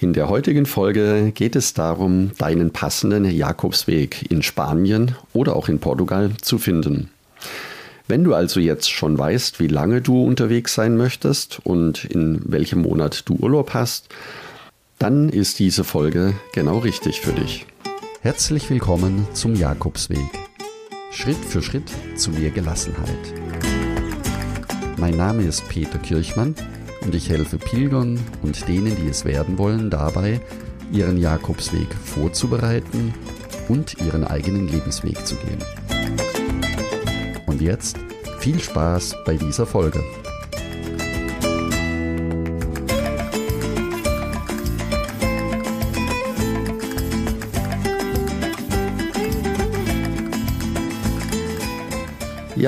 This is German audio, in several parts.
In der heutigen Folge geht es darum, deinen passenden Jakobsweg in Spanien oder auch in Portugal zu finden. Wenn du also jetzt schon weißt, wie lange du unterwegs sein möchtest und in welchem Monat du Urlaub hast, dann ist diese Folge genau richtig für dich. Herzlich willkommen zum Jakobsweg. Schritt für Schritt zu mehr Gelassenheit. Mein Name ist Peter Kirchmann und ich helfe Pilgern und denen, die es werden wollen, dabei, ihren Jakobsweg vorzubereiten und ihren eigenen Lebensweg zu gehen. Und jetzt viel Spaß bei dieser Folge.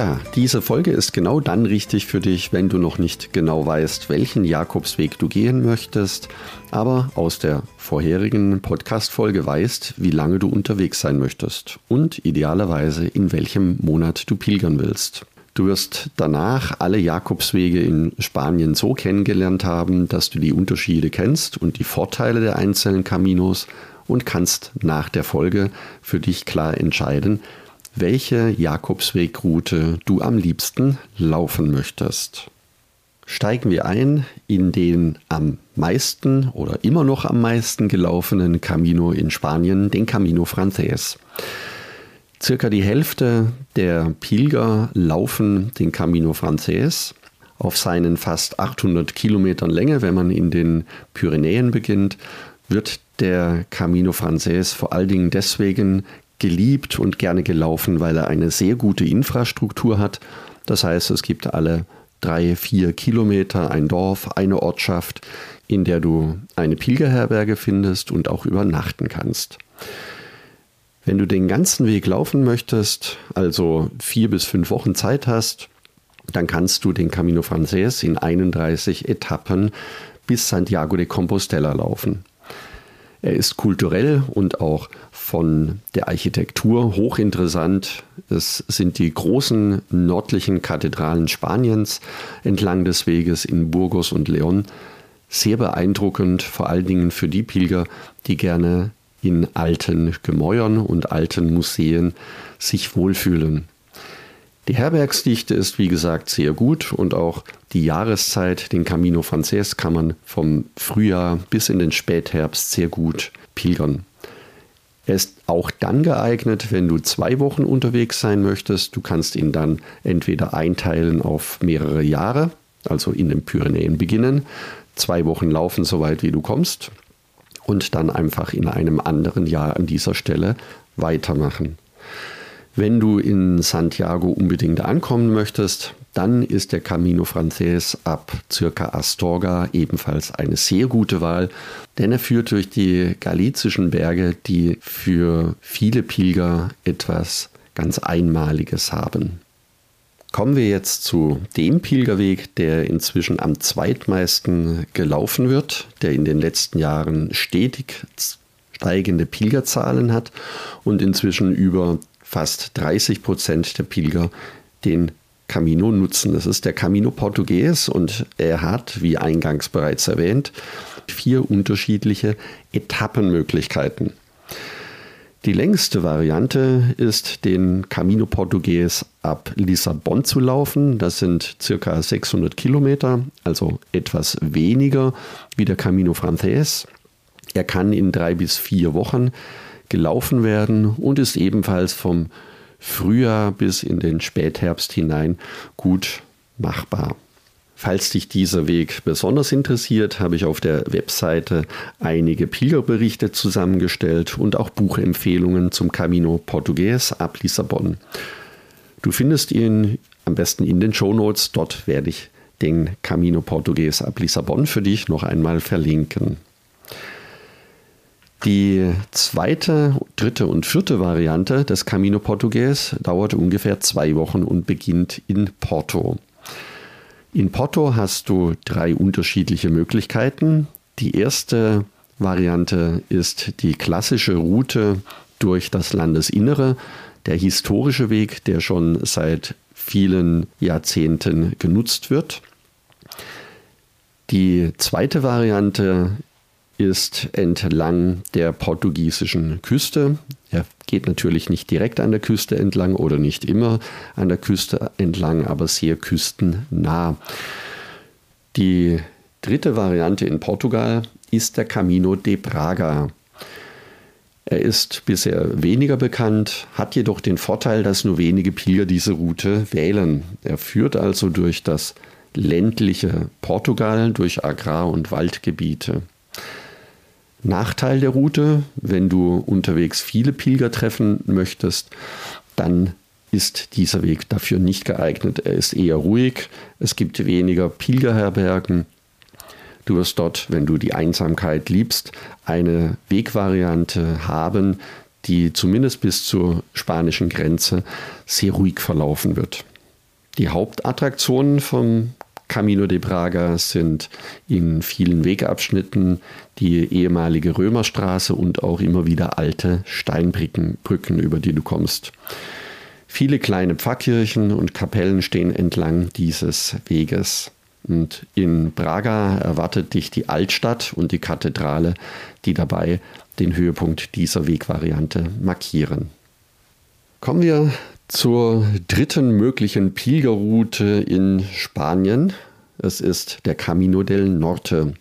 Ja, diese Folge ist genau dann richtig für dich, wenn du noch nicht genau weißt, welchen Jakobsweg du gehen möchtest, aber aus der vorherigen Podcast-Folge weißt, wie lange du unterwegs sein möchtest und idealerweise in welchem Monat du pilgern willst. Du wirst danach alle Jakobswege in Spanien so kennengelernt haben, dass du die Unterschiede kennst und die Vorteile der einzelnen Caminos und kannst nach der Folge für dich klar entscheiden, welche Jakobswegroute du am liebsten laufen möchtest. Steigen wir ein in den am meisten oder immer noch am meisten gelaufenen Camino in Spanien, den Camino Frances. Circa die Hälfte der Pilger laufen den Camino Frances auf seinen fast 800 Kilometern Länge. Wenn man in den Pyrenäen beginnt, wird der Camino Frances vor allen Dingen deswegen geliebt und gerne gelaufen, weil er eine sehr gute Infrastruktur hat. Das heißt, es gibt alle drei, vier Kilometer ein Dorf, eine Ortschaft, in der du eine Pilgerherberge findest und auch übernachten kannst. Wenn du den ganzen Weg laufen möchtest, also vier bis fünf Wochen Zeit hast, dann kannst du den Camino Frances in 31 Etappen bis Santiago de Compostela laufen. Er ist kulturell und auch von der Architektur hochinteressant. Es sind die großen nördlichen Kathedralen Spaniens entlang des Weges in Burgos und León. Sehr beeindruckend, vor allen Dingen für die Pilger, die gerne in alten Gemäuern und alten Museen sich wohlfühlen. Die Herbergsdichte ist wie gesagt sehr gut und auch die Jahreszeit, den Camino Frances, kann man vom Frühjahr bis in den Spätherbst sehr gut pilgern. Er ist auch dann geeignet, wenn du zwei Wochen unterwegs sein möchtest. Du kannst ihn dann entweder einteilen auf mehrere Jahre, also in den Pyrenäen beginnen, zwei Wochen laufen, soweit wie du kommst, und dann einfach in einem anderen Jahr an dieser Stelle weitermachen. Wenn du in Santiago unbedingt ankommen möchtest, dann ist der Camino Frances ab circa Astorga ebenfalls eine sehr gute Wahl, denn er führt durch die galizischen Berge, die für viele Pilger etwas ganz Einmaliges haben. Kommen wir jetzt zu dem Pilgerweg, der inzwischen am zweitmeisten gelaufen wird, der in den letzten Jahren stetig steigende Pilgerzahlen hat und inzwischen über fast 30 Prozent der Pilger den Camino nutzen. Das ist der Camino Portugues und er hat, wie eingangs bereits erwähnt, vier unterschiedliche Etappenmöglichkeiten. Die längste Variante ist, den Camino Portugues ab Lissabon zu laufen. Das sind circa 600 Kilometer, also etwas weniger wie der Camino Frances. Er kann in drei bis vier Wochen gelaufen werden und ist ebenfalls vom Frühjahr bis in den Spätherbst hinein gut machbar. Falls dich dieser Weg besonders interessiert, habe ich auf der Webseite einige Pilgerberichte zusammengestellt und auch Buchempfehlungen zum Camino Portugues ab Lissabon. Du findest ihn am besten in den Shownotes. Dort werde ich den Camino Portugues ab Lissabon für dich noch einmal verlinken. Die zweite, dritte und vierte Variante des Camino Portugues dauert ungefähr zwei Wochen und beginnt in Porto. In Porto hast du drei unterschiedliche Möglichkeiten. Die erste Variante ist die klassische Route durch das Landesinnere, der historische Weg, der schon seit vielen Jahrzehnten genutzt wird. Die zweite Variante ist entlang der portugiesischen Küste. Er geht natürlich nicht direkt an der Küste entlang oder nicht immer an der Küste entlang, aber sehr küstennah. Die dritte Variante in Portugal ist der Camino de Braga. Er ist bisher weniger bekannt, hat jedoch den Vorteil, dass nur wenige Pilger diese Route wählen. Er führt also durch das ländliche Portugal, durch Agrar- und Waldgebiete. Nachteil der Route, wenn du unterwegs viele Pilger treffen möchtest, dann ist dieser Weg dafür nicht geeignet. Er ist eher ruhig, es gibt weniger Pilgerherbergen. Du wirst dort, wenn du die Einsamkeit liebst, eine Wegvariante haben, die zumindest bis zur spanischen Grenze sehr ruhig verlaufen wird. Die Hauptattraktionen vom Camino de Braga sind in vielen Wegabschnitten die ehemalige Römerstraße und auch immer wieder alte Steinbrücken, Brücken, über die du kommst. Viele kleine Pfarrkirchen und Kapellen stehen entlang dieses Weges. Und in Braga erwartet dich die Altstadt und die Kathedrale, die dabei den Höhepunkt dieser Wegvariante markieren. Kommen wir zur dritten möglichen Pilgerroute in Spanien. Es ist der Camino del Norte.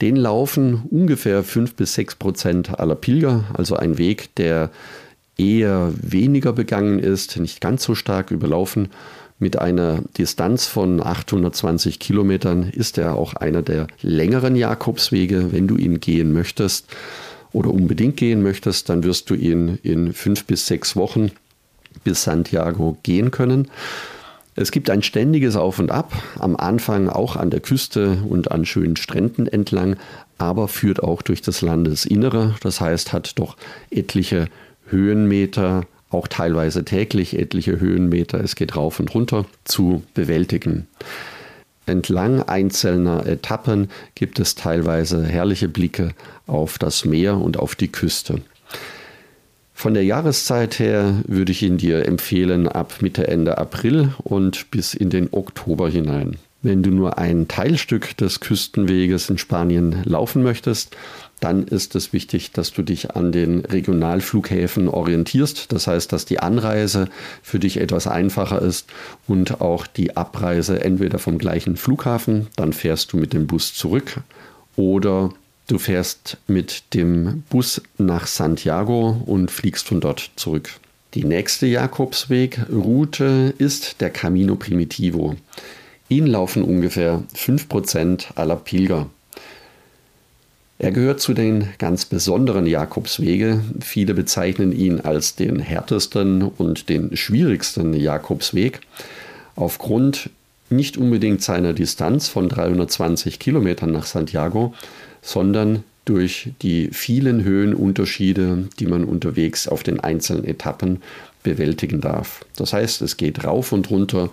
Den laufen ungefähr 5 bis 6 Prozent aller Pilger, also ein Weg, der eher weniger begangen ist, nicht ganz so stark überlaufen. Mit einer Distanz von 820 Kilometern ist er auch einer der längeren Jakobswege. Wenn du ihn gehen möchtest oder unbedingt gehen möchtest, dann wirst du ihn in fünf bis sechs Wochen bis Santiago gehen können. Es gibt ein ständiges Auf und Ab, am Anfang auch an der Küste und an schönen Stränden entlang, aber führt auch durch das Landesinnere, das heißt hat doch etliche Höhenmeter, auch teilweise täglich etliche Höhenmeter, es geht rauf und runter, zu bewältigen. Entlang einzelner Etappen gibt es teilweise herrliche Blicke auf das Meer und auf die Küste. Von der Jahreszeit her würde ich ihn dir empfehlen ab Mitte, Ende April und bis in den Oktober hinein. Wenn du nur ein Teilstück des Küstenweges in Spanien laufen möchtest, dann ist es wichtig, dass du dich an den Regionalflughäfen orientierst. Das heißt, dass die Anreise für dich etwas einfacher ist und auch die Abreise entweder vom gleichen Flughafen, dann fährst du mit dem Bus zurück oder Du fährst mit dem Bus nach Santiago und fliegst von dort zurück. Die nächste Jakobswegroute ist der Camino Primitivo. Ihn laufen ungefähr 5% aller Pilger. Er gehört zu den ganz besonderen Jakobswege. Viele bezeichnen ihn als den härtesten und den schwierigsten Jakobsweg. Aufgrund nicht unbedingt seiner Distanz von 320 Kilometern nach Santiago, sondern durch die vielen Höhenunterschiede, die man unterwegs auf den einzelnen Etappen bewältigen darf. Das heißt, es geht rauf und runter.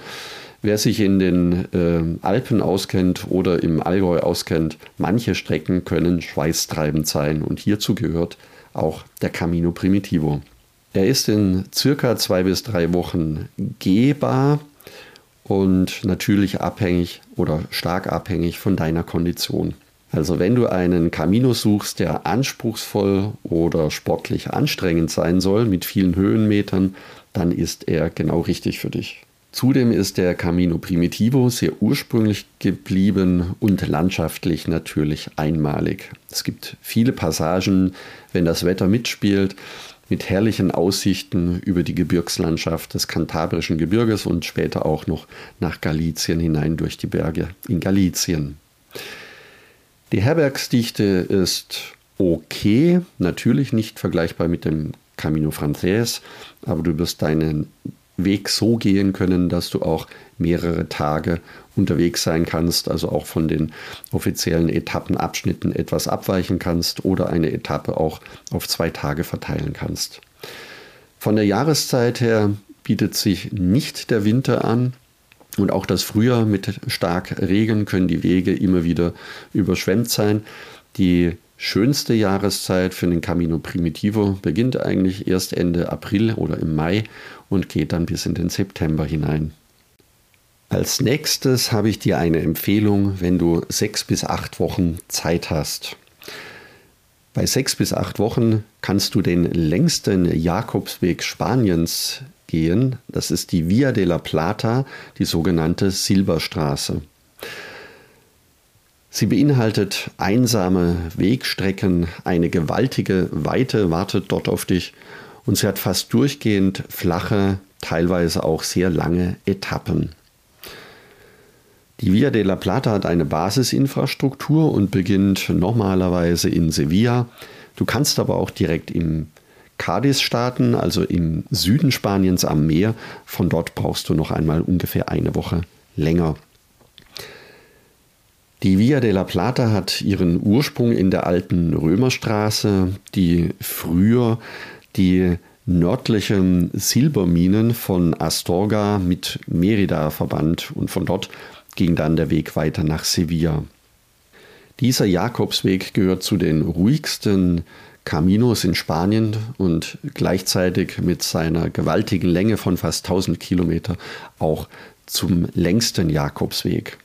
Wer sich in den äh, Alpen auskennt oder im Allgäu auskennt, manche Strecken können schweißtreibend sein und hierzu gehört auch der Camino Primitivo. Er ist in circa zwei bis drei Wochen gehbar und natürlich abhängig oder stark abhängig von deiner Kondition. Also wenn du einen Camino suchst, der anspruchsvoll oder sportlich anstrengend sein soll, mit vielen Höhenmetern, dann ist er genau richtig für dich. Zudem ist der Camino Primitivo sehr ursprünglich geblieben und landschaftlich natürlich einmalig. Es gibt viele Passagen, wenn das Wetter mitspielt, mit herrlichen Aussichten über die Gebirgslandschaft des kantabrischen Gebirges und später auch noch nach Galizien hinein durch die Berge in Galizien. Die Herbergsdichte ist okay, natürlich nicht vergleichbar mit dem Camino Frances, aber du wirst deinen Weg so gehen können, dass du auch mehrere Tage unterwegs sein kannst, also auch von den offiziellen Etappenabschnitten etwas abweichen kannst oder eine Etappe auch auf zwei Tage verteilen kannst. Von der Jahreszeit her bietet sich nicht der Winter an. Und auch das Frühjahr mit stark Regen können die Wege immer wieder überschwemmt sein. Die schönste Jahreszeit für den Camino Primitivo beginnt eigentlich erst Ende April oder im Mai und geht dann bis in den September hinein. Als nächstes habe ich dir eine Empfehlung, wenn du sechs bis acht Wochen Zeit hast. Bei sechs bis acht Wochen kannst du den längsten Jakobsweg Spaniens gehen. Das ist die Via de la Plata, die sogenannte Silberstraße. Sie beinhaltet einsame Wegstrecken, eine gewaltige Weite wartet dort auf dich und sie hat fast durchgehend flache, teilweise auch sehr lange Etappen. Die Via de la Plata hat eine Basisinfrastruktur und beginnt normalerweise in Sevilla. Du kannst aber auch direkt im Cadiz starten, also im Süden Spaniens am Meer. Von dort brauchst du noch einmal ungefähr eine Woche länger. Die Via de la Plata hat ihren Ursprung in der alten Römerstraße, die früher die nördlichen Silberminen von Astorga mit Merida verband und von dort ging dann der Weg weiter nach Sevilla. Dieser Jakobsweg gehört zu den ruhigsten Caminos in Spanien und gleichzeitig mit seiner gewaltigen Länge von fast 1000 Kilometer auch zum längsten Jakobsweg.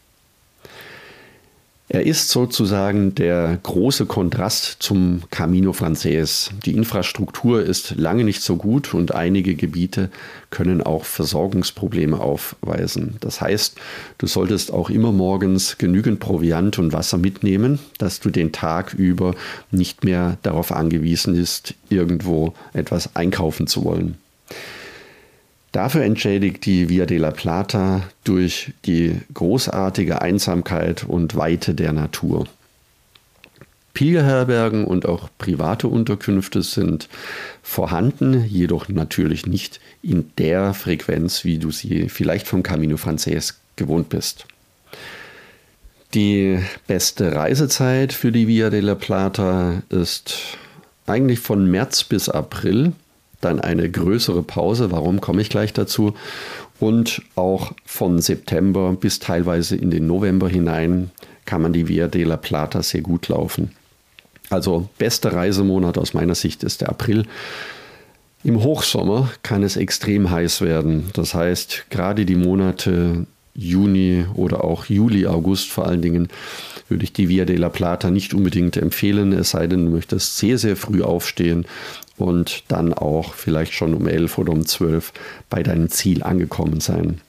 Er ist sozusagen der große Kontrast zum Camino Frances. Die Infrastruktur ist lange nicht so gut und einige Gebiete können auch Versorgungsprobleme aufweisen. Das heißt, du solltest auch immer morgens genügend Proviant und Wasser mitnehmen, dass du den Tag über nicht mehr darauf angewiesen bist, irgendwo etwas einkaufen zu wollen. Dafür entschädigt die Via de la Plata durch die großartige Einsamkeit und Weite der Natur. Pilgerherbergen und auch private Unterkünfte sind vorhanden, jedoch natürlich nicht in der Frequenz, wie du sie vielleicht vom Camino Frances gewohnt bist. Die beste Reisezeit für die Via de la Plata ist eigentlich von März bis April dann eine größere Pause. Warum komme ich gleich dazu? Und auch von September bis teilweise in den November hinein kann man die Via de la Plata sehr gut laufen. Also bester Reisemonat aus meiner Sicht ist der April. Im Hochsommer kann es extrem heiß werden. Das heißt, gerade die Monate Juni oder auch Juli, August vor allen Dingen, würde ich die Via de la Plata nicht unbedingt empfehlen, es sei denn, du möchtest sehr, sehr früh aufstehen und dann auch vielleicht schon um 11 oder um 12 bei deinem Ziel angekommen sein.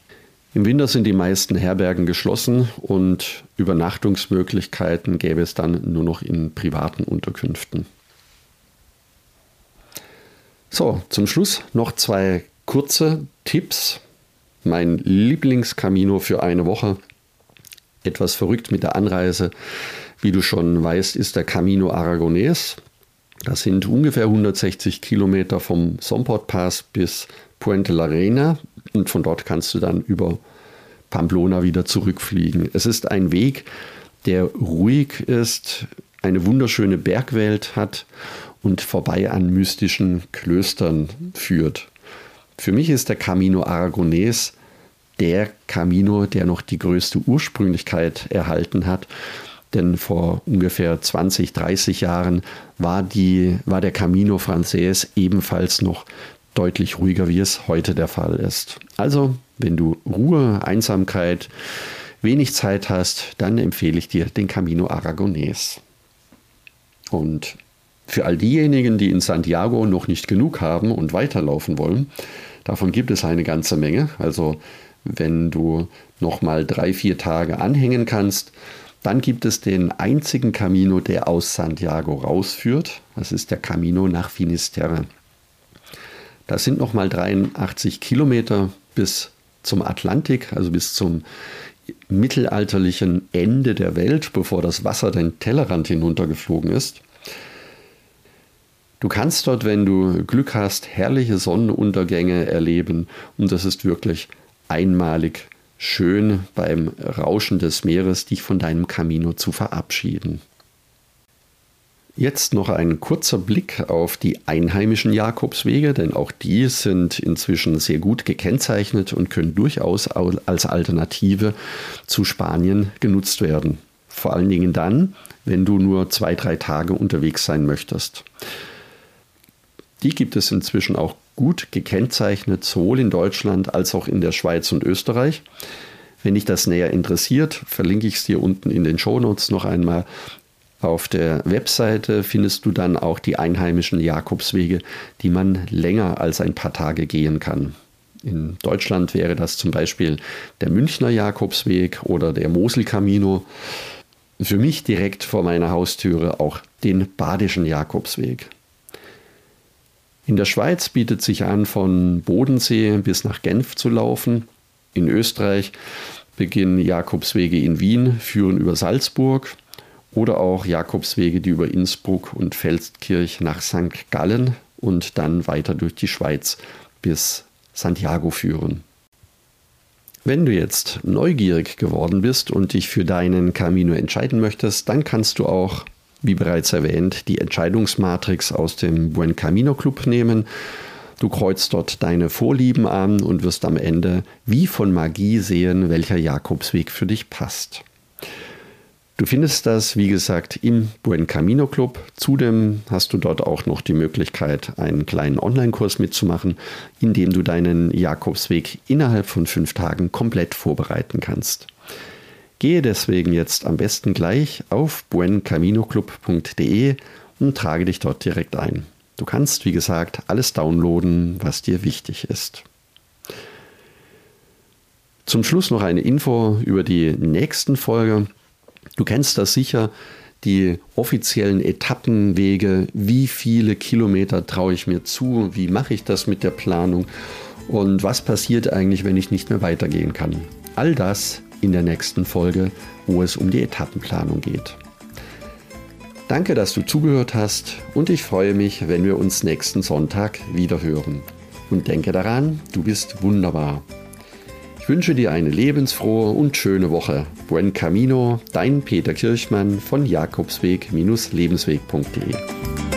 Im Winter sind die meisten Herbergen geschlossen und Übernachtungsmöglichkeiten gäbe es dann nur noch in privaten Unterkünften. So, zum Schluss noch zwei kurze Tipps. Mein Lieblingscamino für eine Woche. Etwas verrückt mit der Anreise. Wie du schon weißt, ist der Camino Aragonés. Das sind ungefähr 160 Kilometer vom Somport Pass bis Puente la Reina und von dort kannst du dann über Pamplona wieder zurückfliegen. Es ist ein Weg, der ruhig ist, eine wunderschöne Bergwelt hat und vorbei an mystischen Klöstern führt. Für mich ist der Camino Aragonés der Camino, der noch die größte Ursprünglichkeit erhalten hat denn vor ungefähr 20, 30 Jahren war, die, war der Camino Frances ebenfalls noch deutlich ruhiger, wie es heute der Fall ist. Also, wenn du Ruhe, Einsamkeit, wenig Zeit hast, dann empfehle ich dir den Camino Aragonés. Und für all diejenigen, die in Santiago noch nicht genug haben und weiterlaufen wollen, davon gibt es eine ganze Menge. Also wenn du noch mal drei, vier Tage anhängen kannst, dann gibt es den einzigen Camino, der aus Santiago rausführt. Das ist der Camino nach Finisterre. Das sind nochmal 83 Kilometer bis zum Atlantik, also bis zum mittelalterlichen Ende der Welt, bevor das Wasser den Tellerrand hinuntergeflogen ist. Du kannst dort, wenn du Glück hast, herrliche Sonnenuntergänge erleben und das ist wirklich einmalig schön beim Rauschen des Meeres dich von deinem Camino zu verabschieden. Jetzt noch ein kurzer Blick auf die einheimischen Jakobswege, denn auch die sind inzwischen sehr gut gekennzeichnet und können durchaus als Alternative zu Spanien genutzt werden. Vor allen Dingen dann, wenn du nur zwei, drei Tage unterwegs sein möchtest. Die gibt es inzwischen auch gut gekennzeichnet, sowohl in Deutschland als auch in der Schweiz und Österreich. Wenn dich das näher interessiert, verlinke ich es dir unten in den Shownotes noch einmal. Auf der Webseite findest du dann auch die einheimischen Jakobswege, die man länger als ein paar Tage gehen kann. In Deutschland wäre das zum Beispiel der Münchner Jakobsweg oder der Mosel-Camino. Für mich direkt vor meiner Haustüre auch den Badischen Jakobsweg. In der Schweiz bietet sich an, von Bodensee bis nach Genf zu laufen. In Österreich beginnen Jakobswege in Wien, führen über Salzburg oder auch Jakobswege, die über Innsbruck und Feldkirch nach St. Gallen und dann weiter durch die Schweiz bis Santiago führen. Wenn du jetzt neugierig geworden bist und dich für deinen Camino entscheiden möchtest, dann kannst du auch, wie bereits erwähnt, die Entscheidungsmatrix aus dem Buen Camino Club nehmen. Du kreuzt dort deine Vorlieben an und wirst am Ende wie von Magie sehen, welcher Jakobsweg für dich passt. Du findest das, wie gesagt, im Buen Camino Club. Zudem hast du dort auch noch die Möglichkeit, einen kleinen Online-Kurs mitzumachen, in dem du deinen Jakobsweg innerhalb von fünf Tagen komplett vorbereiten kannst. Gehe deswegen jetzt am besten gleich auf buencaminoclub.de und trage dich dort direkt ein. Du kannst, wie gesagt, alles downloaden, was dir wichtig ist. Zum Schluss noch eine Info über die nächsten Folge. Du kennst das sicher, die offiziellen Etappenwege, wie viele Kilometer traue ich mir zu, wie mache ich das mit der Planung und was passiert eigentlich, wenn ich nicht mehr weitergehen kann. All das in der nächsten Folge, wo es um die Etappenplanung geht. Danke, dass du zugehört hast und ich freue mich, wenn wir uns nächsten Sonntag wieder hören. Und denke daran, du bist wunderbar. Ich wünsche dir eine lebensfrohe und schöne Woche. Buen Camino, dein Peter Kirchmann von Jakobsweg-lebensweg.de.